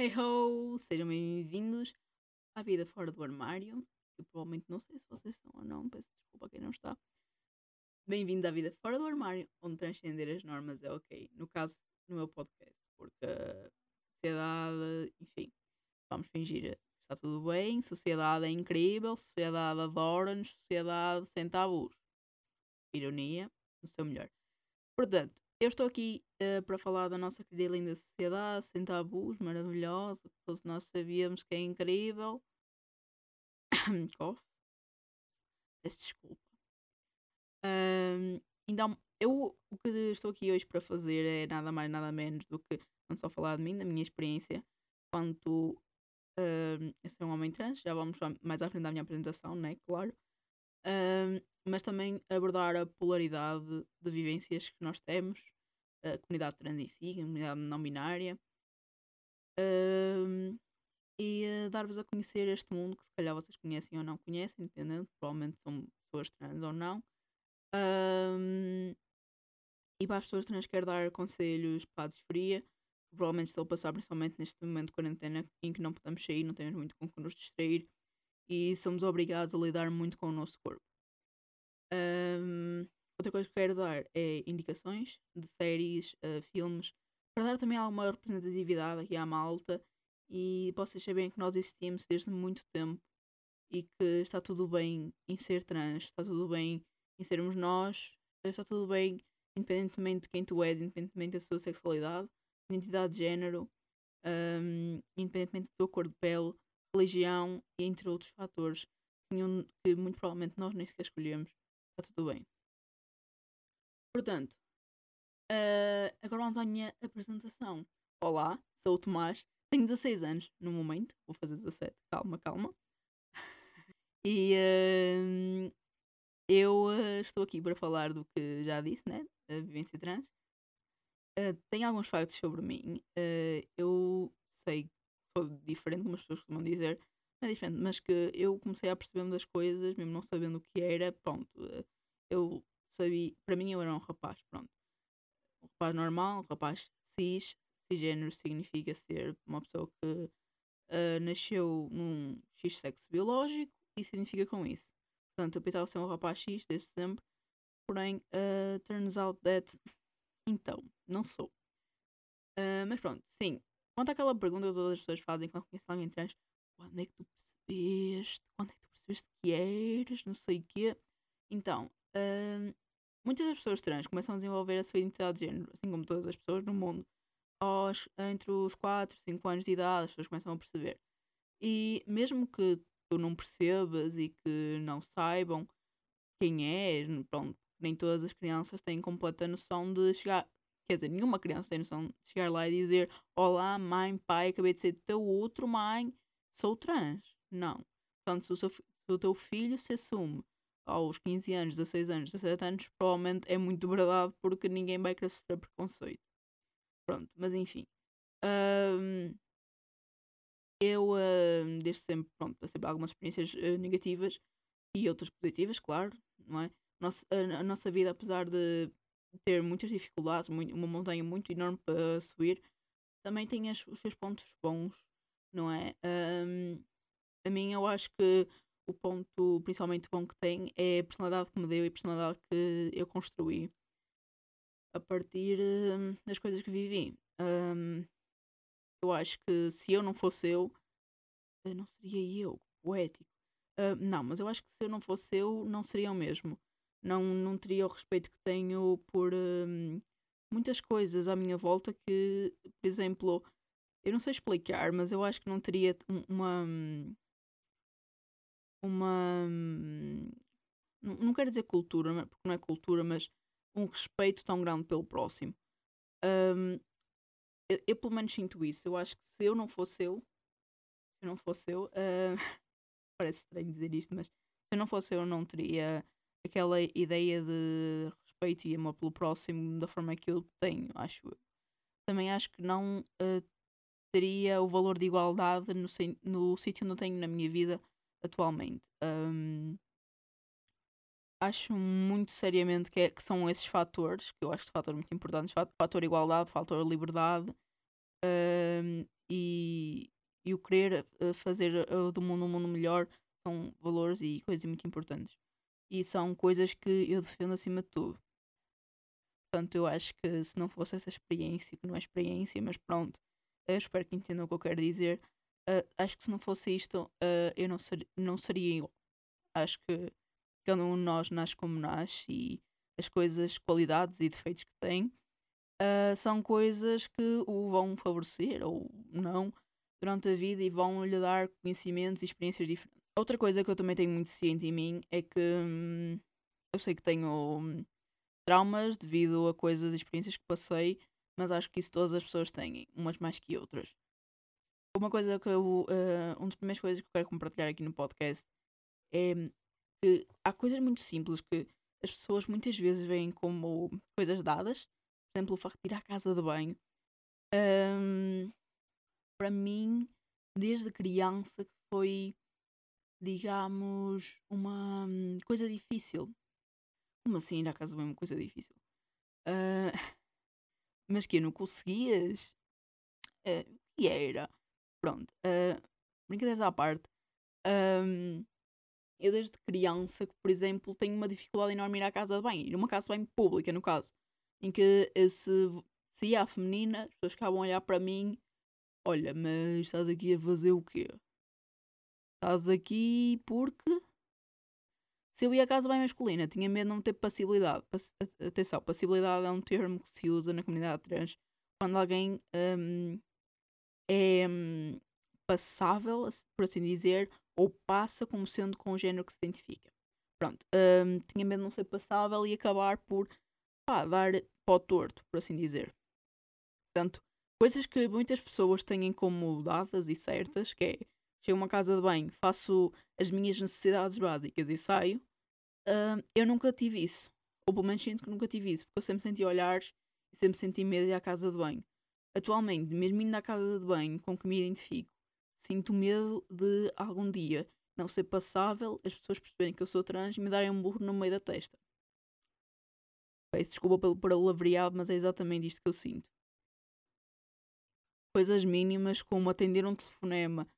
Hey ho! Sejam bem-vindos à vida fora do armário. Eu provavelmente não sei se vocês estão ou não, peço desculpa a quem não está. Bem-vindo à vida fora do armário, onde transcender as normas é ok. No caso, no meu podcast, porque sociedade, enfim, vamos fingir que está tudo bem, sociedade é incrível, sociedade adora-nos, sociedade sem tabus. Ironia, no seu melhor. Portanto, eu estou aqui uh, para falar da nossa querida linda sociedade, sem tabus, maravilhosa, que todos nós sabíamos que é incrível. Cough. Peço desculpa. Um, então, eu o que estou aqui hoje para fazer é nada mais, nada menos do que não só falar de mim, da minha experiência quanto um, a ser um homem trans. Já vamos mais à frente da minha apresentação, né? Claro. Um, mas também abordar a polaridade de vivências que nós temos, a comunidade trans em si, a comunidade não binária, um, e uh, dar-vos a conhecer este mundo que se calhar vocês conhecem ou não conhecem, independente, provavelmente são pessoas trans ou não. Um, e para as pessoas trans quero dar conselhos para a disforia, que provavelmente estão a passar principalmente neste momento de quarentena em que não podemos sair, não temos muito com que nos distrair e somos obrigados a lidar muito com o nosso corpo. Um, outra coisa que quero dar é indicações de séries, uh, filmes, para dar também alguma representatividade aqui à malta. E vocês saberem que nós existimos desde muito tempo e que está tudo bem em ser trans, está tudo bem em sermos nós, está tudo bem independentemente de quem tu és, independentemente da sua sexualidade, identidade de género, um, independentemente da tua cor de pele, religião e entre outros fatores que muito provavelmente nós nem sequer escolhemos está tudo bem. Portanto, uh, agora vamos à minha apresentação. Olá, sou o Tomás, tenho 16 anos no momento, vou fazer 17, calma, calma. e uh, eu uh, estou aqui para falar do que já disse, né? A vivência trans. tenho alguns factos sobre mim. eu sei sou diferente, como as pessoas costumam dizer, é diferente, mas que eu comecei a perceber-me das coisas, mesmo não sabendo o que era, pronto. Eh, eu sabia, para mim eu era um rapaz, pronto. Um rapaz normal, um rapaz cis, cisgênero significa ser uma pessoa que uh, nasceu num X sexo biológico e significa com isso. Portanto, eu pensava ser um rapaz X desde sempre, porém, uh, turns out that. Então, não sou. Uh, mas pronto, sim. Quanto àquela pergunta que todas as pessoas fazem quando conhecem alguém trans, quando é que tu percebeste? Quando é que tu percebeste que eras? Não sei o quê. Então, hum, muitas das pessoas trans começam a desenvolver a sua identidade de género, assim como todas as pessoas no mundo, aos, entre os 4, 5 anos de idade, as pessoas começam a perceber. E mesmo que tu não percebas e que não saibam quem és, pronto, nem todas as crianças têm completa noção de chegar. Quer dizer, nenhuma criança tem noção de chegar lá e dizer: Olá, mãe, pai, acabei de ser teu outro mãe, sou trans. Não. Portanto, se o, seu, se o teu filho se assume aos 15 anos, 16 anos, 17 anos, provavelmente é muito verdade porque ninguém vai querer sofrer preconceito. Pronto, mas enfim. Um, eu, desde sempre, pronto, passei por algumas experiências uh, negativas e outras positivas, claro, não é? Nossa, a, a, nossa vida, apesar de ter muitas dificuldades, muito, uma montanha muito enorme para subir, também tem as, os seus pontos bons não é? Um, a mim, eu acho que o ponto principalmente bom que tem é a personalidade que me deu e a personalidade que eu construí a partir um, das coisas que vivi. Um, eu acho que se eu não fosse eu, não seria eu, poético. Uh, não, mas eu acho que se eu não fosse eu, não seria o mesmo. Não, não teria o respeito que tenho por um, muitas coisas à minha volta que, por exemplo, eu não sei explicar, mas eu acho que não teria uma. Uma. Não quero dizer cultura, porque não é cultura, mas um respeito tão grande pelo próximo. Um, eu, eu, pelo menos sinto isso. Eu acho que se eu não fosse eu, se eu não fosse eu, uh, parece estranho dizer isto, mas se eu não fosse eu, não teria aquela ideia de respeito e amor pelo próximo da forma que eu tenho, acho eu. Também acho que não uh, teria o valor de igualdade no, no sítio onde eu tenho na minha vida atualmente. Um, acho muito seriamente que, é, que, são esses fatores, que eu acho que fatores muito importantes, fator igualdade, fator liberdade um, e e o querer uh, fazer uh, do mundo um mundo melhor são valores e coisas muito importantes. E são coisas que eu defendo acima de tudo. Portanto, eu acho que se não fosse essa experiência, que não é experiência, mas pronto, eu espero que entendam o que eu quero dizer. Uh, acho que se não fosse isto, uh, eu não, ser, não seria igual. Acho que cada um de nós nasce como nasce e as coisas, qualidades e defeitos que tem uh, são coisas que o vão favorecer ou não durante a vida e vão lhe dar conhecimentos e experiências diferentes. Outra coisa que eu também tenho muito ciente em mim é que hum, eu sei que tenho hum, traumas devido a coisas e experiências que passei, mas acho que isso todas as pessoas têm, umas mais que outras. Uma coisa que eu. Uh, uma das primeiras coisas que eu quero compartilhar aqui no podcast é que há coisas muito simples que as pessoas muitas vezes veem como coisas dadas. Por exemplo, o facto de ir à casa de banho. Um, para mim, desde criança, que foi, digamos, uma hum, coisa difícil. Como assim ir à casa de banho é uma coisa difícil? Uh, mas que não conseguias? Uh, que era? Pronto. Uh, brincadeiras à parte. Um, eu desde criança, que, por exemplo, tenho uma dificuldade enorme em ir à casa de banho. Ir a uma casa de banho pública, no caso. Em que se, se ia a feminina, as pessoas ficavam a olhar para mim. Olha, mas estás aqui a fazer o quê? Estás aqui porque... Se eu ia à casa bem masculina, tinha medo de não ter passibilidade. Pass atenção, passibilidade é um termo que se usa na comunidade trans quando alguém um, é um, passável, por assim dizer, ou passa como sendo com o género que se identifica. Pronto, um, tinha medo de não ser passável e acabar por pá, dar o torto, por assim dizer. Portanto, coisas que muitas pessoas têm como dadas e certas, que é chego a uma casa de banho, faço as minhas necessidades básicas e saio, uh, eu nunca tive isso. Ou pelo menos sinto que nunca tive isso, porque eu sempre senti olhares e sempre senti medo de ir à casa de banho. Atualmente, mesmo indo à casa de banho com que me identifico, sinto medo de algum dia não ser passável, as pessoas perceberem que eu sou trans e me darem um burro no meio da testa. Peço desculpa pelo palavreado, mas é exatamente isto que eu sinto. Coisas mínimas como atender um telefonema,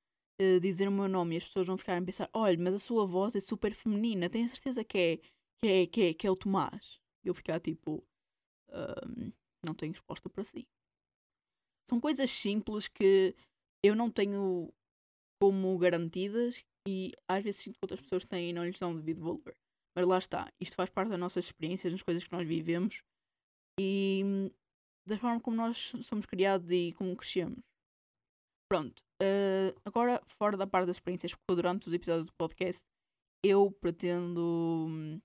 uh, dizer o meu nome e as pessoas vão ficar a pensar: olha, mas a sua voz é super feminina, tenho certeza que é, que é, que é, que é o Tomás. E eu ficar tipo: uh, não tenho resposta para si. São coisas simples que eu não tenho como garantidas e às vezes sinto que outras pessoas têm e não lhes dão devido valor. Mas lá está, isto faz parte das nossas experiências, das coisas que nós vivemos e hum, da forma como nós somos criados e como crescemos. Pronto, uh, agora fora da parte das experiências, porque durante os episódios do podcast eu pretendo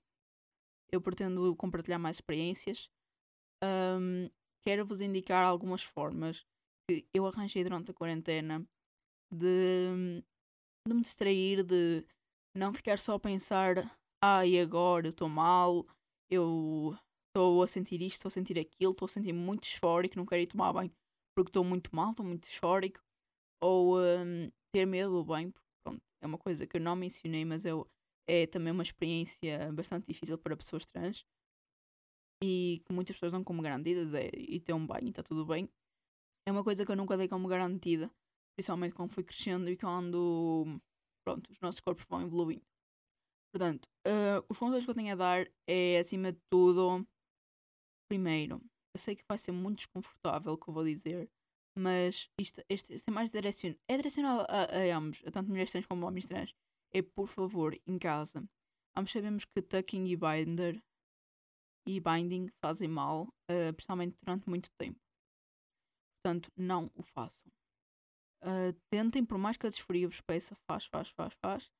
eu pretendo compartilhar mais experiências. Um, quero vos indicar algumas formas que eu arranjei durante a quarentena de, de me distrair, de não ficar só a pensar, ah, e agora eu estou mal, eu estou a sentir isto, estou a sentir aquilo, estou a sentir muito esfórico, não quero ir tomar banho porque estou muito mal, estou muito esfórico, ou um, ter medo do banho, porque pronto, é uma coisa que eu não mencionei, mas eu, é também uma experiência bastante difícil para pessoas trans e que muitas pessoas dão como garantidas é ir ter um banho e está tudo bem. É uma coisa que eu nunca dei como garantida, principalmente quando fui crescendo e quando pronto, os nossos corpos vão evoluindo. Portanto, uh, os conselhos que eu tenho a dar é, acima de tudo, primeiro, eu sei que vai ser muito desconfortável o que eu vou dizer, mas isto, este, este é mais direcionado, é direcionado a, a, ambos, a tanto mulheres trans como homens trans. É, por favor, em casa. Ambos sabemos que tucking e binder e binding fazem mal, uh, principalmente durante muito tempo. Portanto, não o façam. Uh, tentem, por mais que a desfria vos peça, faz, faz, faz, faz.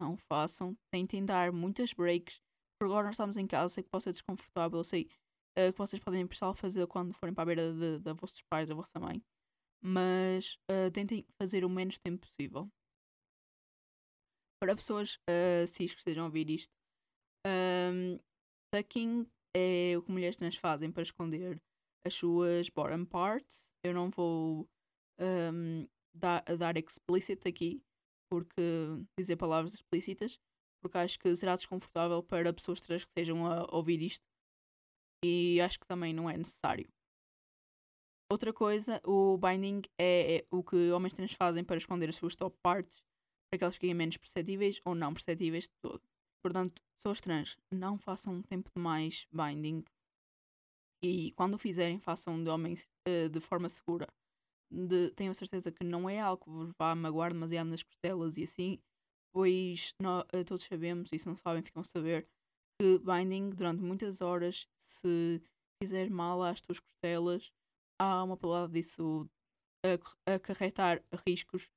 Não façam. Tentem dar muitas breaks. Por agora nós estamos em casa, sei que pode ser desconfortável, sei uh, que vocês podem precisar fazer quando forem para a beira de, de, de vossos pais, da vossa mãe. Mas uh, tentem fazer o menos tempo possível. Para pessoas uh, cis que estejam a ouvir isto, um, tucking é o que mulheres trans fazem para esconder as suas bottom parts. Eu não vou um, dar, dar explicit aqui, porque dizer palavras explícitas, porque acho que será desconfortável para pessoas trans que estejam a ouvir isto e acho que também não é necessário. Outra coisa, o binding é, é o que homens trans fazem para esconder as suas top parts, para que elas fiquem menos perceptíveis ou não perceptíveis de todo. Portanto, pessoas trans, não façam um tempo demais binding. E quando o fizerem, façam de homens uh, de forma segura. De, tenho certeza que não é algo que vos vá magoar demasiado nas costelas e assim, pois nós, uh, todos sabemos, e se não sabem, ficam a saber, que binding durante muitas horas, se fizer mal às tuas costelas, há uma probabilidade disso acarretar riscos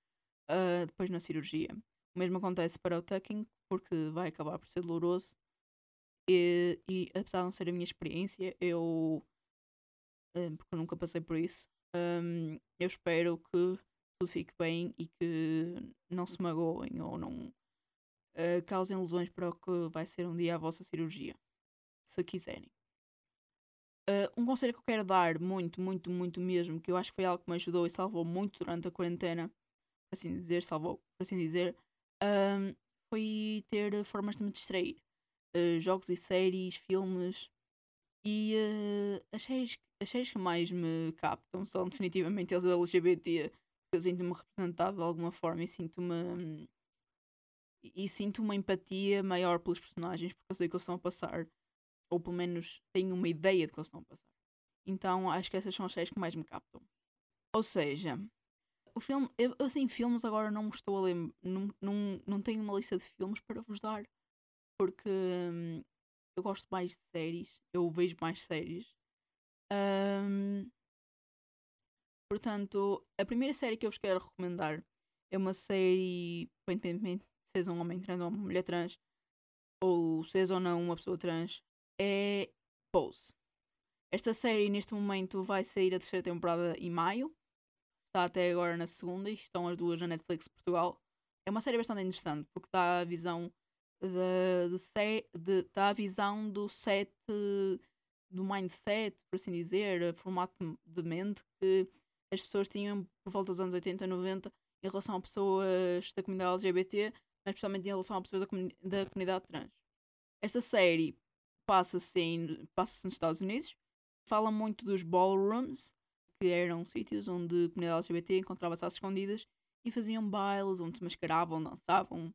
uh, depois na cirurgia. O mesmo acontece para o tucking, porque vai acabar por ser doloroso. E, e apesar de não ser a minha experiência, eu. Uh, porque eu nunca passei por isso, um, eu espero que tudo fique bem e que não se magoem ou não uh, causem lesões para o que vai ser um dia a vossa cirurgia, se quiserem. Uh, um conselho que eu quero dar, muito, muito, muito mesmo, que eu acho que foi algo que me ajudou e salvou muito durante a quarentena, por assim dizer, salvou, por assim dizer, um, foi ter formas de me distrair. Uh, jogos e séries, filmes. E uh, as, séries, as séries que mais me captam são definitivamente as LGBT. Eu sinto-me representado de alguma forma e sinto-me. E sinto uma empatia maior pelos personagens porque eu sei que eles estão a passar ou pelo menos tenho uma ideia de que eles estão a passar. Então acho que essas são as séries que mais me captam. Ou seja, o filme, eu assim, filmes agora não estou a lembrar, não, não, não tenho uma lista de filmes para vos dar, porque hum, eu gosto mais de séries, eu vejo mais séries. Um, portanto, a primeira série que eu vos quero recomendar é uma série, independentemente se seja um homem trans ou uma mulher trans, ou seja ou não uma pessoa trans, é Pose. Esta série neste momento vai sair a terceira temporada em maio. Está até agora na segunda e estão as duas na Netflix Portugal. É uma série bastante interessante porque dá a visão de, de, se, de dá a visão do set do mindset, por assim dizer, formato de mente que as pessoas tinham por volta dos anos 80, 90 em relação a pessoas da comunidade LGBT, mas especialmente em relação a pessoas da, da comunidade trans. Esta série passa-se passa nos Estados Unidos. Fala muito dos ballrooms, que eram sítios onde a comunidade LGBT encontrava-se às escondidas e faziam bailes, onde se mascaravam, dançavam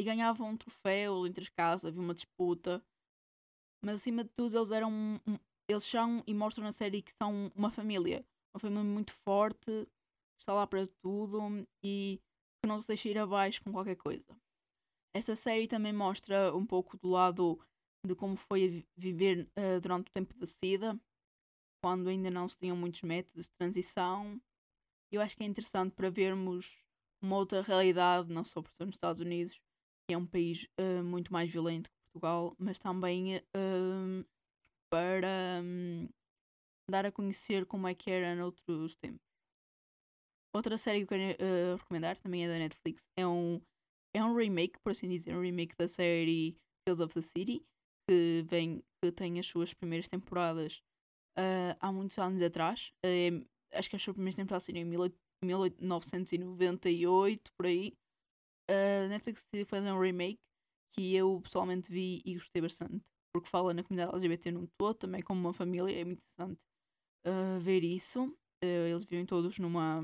e ganhavam troféus entre as casas, havia uma disputa. Mas acima de tudo, eles eram. Eles são e mostram na série que são uma família. Uma família muito forte, está lá para tudo e que não se deixa ir abaixo com qualquer coisa. Esta série também mostra um pouco do lado de como foi viver uh, durante o tempo da SIDA, quando ainda não se tinham muitos métodos de transição. Eu acho que é interessante para vermos uma outra realidade, não só por ser nos Estados Unidos, que é um país uh, muito mais violento que Portugal, mas também uh, para um, dar a conhecer como é que era noutros tempos. Outra série que eu quero uh, recomendar, também é da Netflix, é um, é um remake, por assim dizer, um remake da série Tales of the City, que, vem, que tem as suas primeiras temporadas uh, há muitos anos atrás. Uh, acho que as suas primeiras temporadas saíram em 1998, por aí. A uh, Netflix decidiu fazer um remake que eu pessoalmente vi e gostei bastante. Porque fala na comunidade LGBT num todo, também como uma família, é muito interessante uh, ver isso. eles vivem todos numa.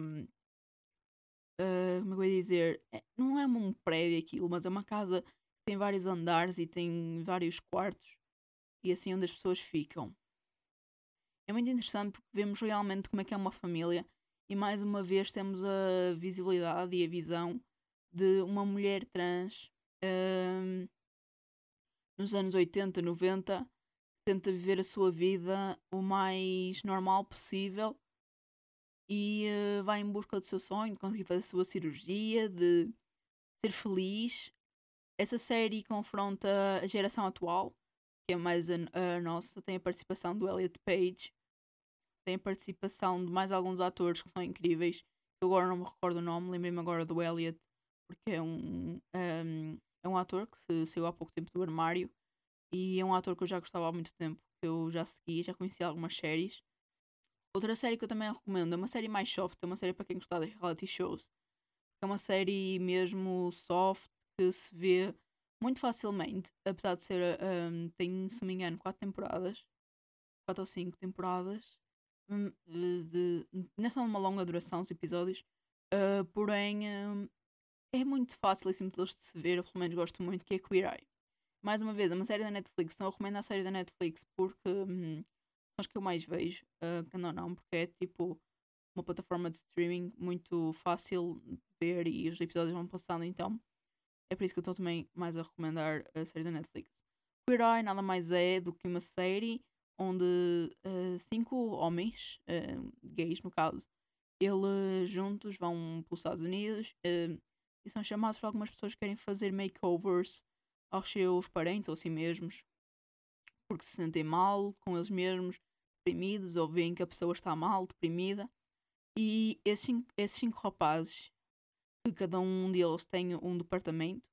como é que eu ia dizer? É, não é um prédio aquilo, mas é uma casa tem vários andares e tem vários quartos e assim onde as pessoas ficam. É muito interessante porque vemos realmente como é que é uma família e mais uma vez temos a visibilidade e a visão de uma mulher trans um, nos anos 80, 90 que tenta viver a sua vida o mais normal possível e uh, vai em busca do seu sonho, de conseguir fazer a sua cirurgia, de ser feliz essa série confronta a geração atual, que é mais a, a nossa, tem a participação do Elliot Page, tem a participação de mais alguns atores que são incríveis. Eu agora não me recordo o nome, lembrei-me agora do Elliot, porque é um, um, é um ator que se, saiu há pouco tempo do armário e é um ator que eu já gostava há muito tempo, que eu já segui, já conheci algumas séries. Outra série que eu também recomendo é uma série mais soft, é uma série para quem gostar de reality shows. É uma série mesmo soft, que se vê muito facilmente, apesar de ser, um, tem, se não me engano, 4 temporadas, 4 ou 5 temporadas, hum, de, não são uma longa duração os episódios, uh, porém uh, é muito fácil e simples de se ver, eu pelo menos gosto muito, que é Queer Eye. Mais uma vez, é uma série da Netflix, eu recomendo a série da Netflix porque hum, são as que eu mais vejo, uh, que não não, porque é tipo uma plataforma de streaming muito fácil de ver e os episódios vão passando, então é por isso que eu estou também mais a recomendar a série da Netflix. Queer Eye nada mais é do que uma série onde uh, cinco homens, uh, gays no caso, eles juntos vão pelos Estados Unidos uh, e são chamados por algumas pessoas que querem fazer makeovers aos seus parentes ou a si mesmos porque se sentem mal com eles mesmos, deprimidos ou veem que a pessoa está mal, deprimida. E esses esses cinco rapazes, que cada um deles tem um departamento,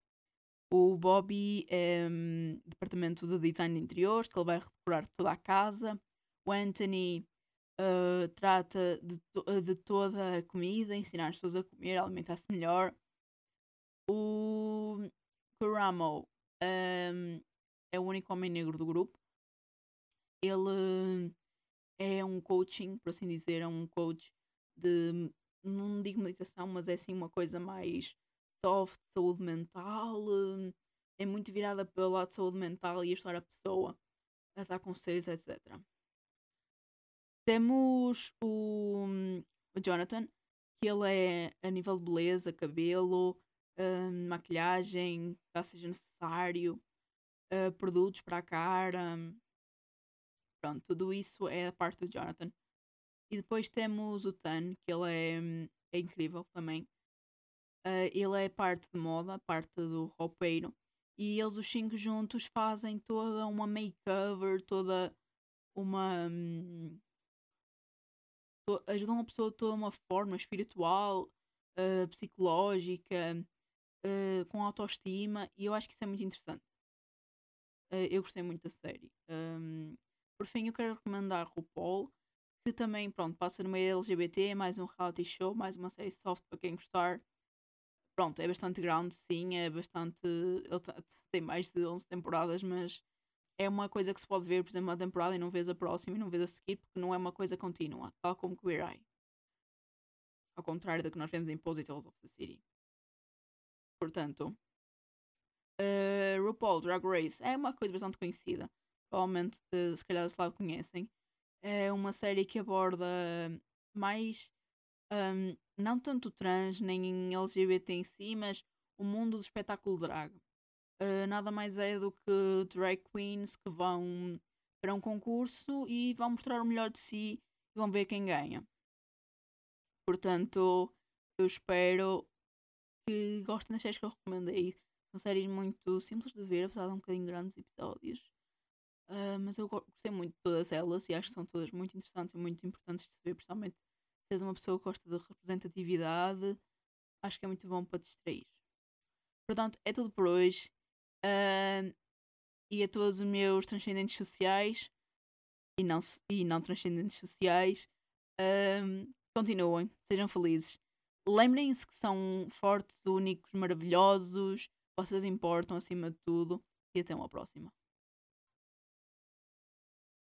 o Bobby é um, departamento de design de interiores, que ele vai decorar toda a casa. O Anthony uh, trata de, to de, toda a comida, ensinar as pessoas a comer, alimentar-se melhor. O Kuramo um, é o único homem negro do grupo. Ele é um coaching, por assim dizer, é um coach de, não digo meditação, mas é assim uma coisa mais soft, saúde mental, é muito virada pelo lado de saúde mental e ajudar a pessoa a com conselhos, etc. Temos o, o Jonathan, que ele é a nível de beleza, cabelo, uh, maquilhagem, caso seja necessário, uh, produtos para a cara. Pronto, tudo isso é a parte do Jonathan. E depois temos o Tan, que ele é, é incrível também. Uh, ele é parte de moda, parte do roupeiro. E eles, os cinco juntos, fazem toda uma makeover, toda uma. Um, to, ajudam a pessoa de toda uma forma espiritual, uh, psicológica, uh, com autoestima. E eu acho que isso é muito interessante. eu gostei muito da série. Um, por fim, eu quero recomendar RuPaul que também, pronto, passa no meio LGBT, mais um reality show, mais uma série soft para quem gostar. Pronto, é bastante grande, sim, é bastante. Ele tem mais de 11 temporadas, mas é uma coisa que se pode ver, por exemplo, uma temporada e não vês a próxima e não vês a seguir, porque não é uma coisa contínua, tal como Queer Eye. Ao contrário do que nós vemos em Positals of the City. Portanto, uh, RuPaul Drag Race é uma coisa bastante conhecida. Provavelmente, uh, se calhar, se lá conhecem é uma série que aborda mais um, não tanto trans nem LGBT em si, mas o mundo do espetáculo drag. Uh, nada mais é do que drag queens que vão para um concurso e vão mostrar o melhor de si e vão ver quem ganha. Portanto, eu espero que gostem das séries que eu recomendei. São séries muito simples de ver, apesar de um bocadinho grandes episódios. Uh, mas eu gostei muito de todas elas e acho que são todas muito interessantes e muito importantes de se ver, principalmente se és uma pessoa que gosta de representatividade, acho que é muito bom para distrair. Portanto, é tudo por hoje. Uh, e a todos os meus transcendentes sociais e não, e não transcendentes sociais, uh, continuem, sejam felizes. Lembrem-se que são fortes, únicos, maravilhosos, vocês importam acima de tudo e até uma próxima.